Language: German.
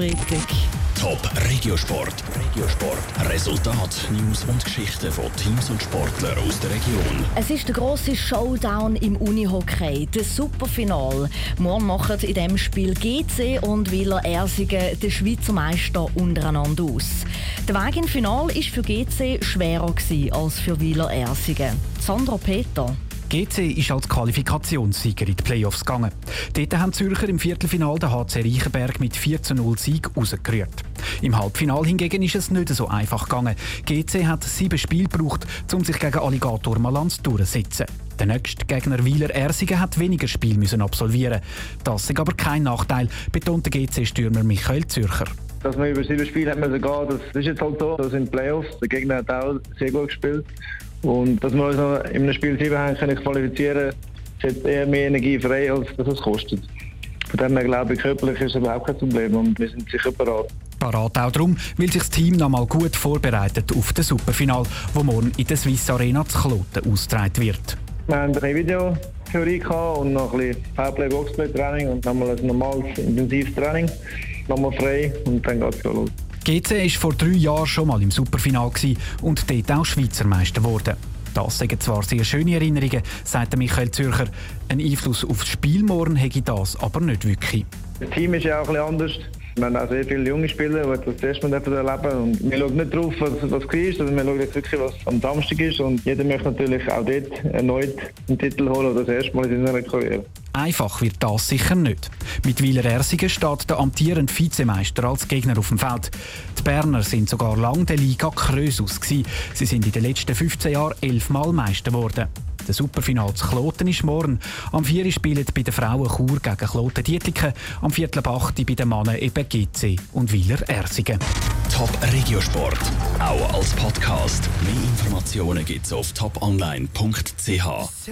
Freitag. Top Regiosport. Regiosport. Resultat, News und Geschichten von Teams und Sportlern aus der Region. Es ist der große Showdown im Unihockey, das Superfinal. Morgen machen in diesem Spiel GC und Wieler Ersingen den Schweizer Meister untereinander aus. Der Weg ins Final war für GC schwerer als für Wieler Ersingen. Sandra Peter. GC ist als Qualifikationssieger in die Playoffs gegangen. Dort haben Zürcher im Viertelfinal den HC Reichenberg mit 4 zu 0 Sieg rausgerührt. Im Halbfinal hingegen ist es nicht so einfach gegangen. GC hat sieben Spiele gebraucht, um sich gegen Alligator Malanz durchzusetzen. Der nächste Gegner Wieler Ersingen hat weniger Spiel müssen absolvieren. Das ist aber kein Nachteil, betont der GC-Stürmer Michael Zürcher. Dass man über sieben Spiele hat gehen, das ist jetzt halt so. Das sind Playoffs. Der Gegner hat auch sehr gut gespielt. Und dass wir uns noch in einem Spiel 7 haben können qualifizieren, setzt eher mehr Energie frei, als dass es kostet. Von dem her glaube ich, körperlich ist es überhaupt kein Problem und wir sind sicher bereit. Parat auch darum, weil sich das Team noch mal gut vorbereitet auf das Superfinal, wo morgen in der Swiss Arena zu Kloten ausgetragen wird. Wir haben eine Videotheorie und noch ein bisschen Powerplay Boxplay Training und nochmal ein normales intensives Training. Nochmal frei und dann geht es los. GC war vor drei Jahren schon mal im Superfinal und dort auch Schweizer Meister geworden. Das sind zwar sehr schöne Erinnerungen, sagt Michael Zürcher. Ein Einfluss auf das Spiel morgen hätte das aber nicht wirklich. Das Team ist ja auch ein bisschen anders. Wir haben auch sehr viele junge Spieler, die das erste Mal erleben und Wir schauen nicht darauf, was, was war, sondern wir schauen wirklich, was am Samstag ist. Und jeder möchte natürlich auch dort erneut einen Titel holen oder das erste Mal in seiner Karriere. Einfach wird das sicher nicht. Mit Wieler Ersingen steht der amtierende Vizemeister als Gegner auf dem Feld. Die Berner sind sogar lange der Liga Krösus. Sie sind in den letzten 15 Jahren elfmal Meister geworden. Der Superfinal zu Kloten ist morgen. Am 4. spielen bei den Frauen Chur gegen Kloten Dietliken, am Viertel 8. bei den Männern eben GC und Wieler Ersingen. Top Regiosport, auch als Podcast. Mehr Informationen gibt's auf toponline.ch.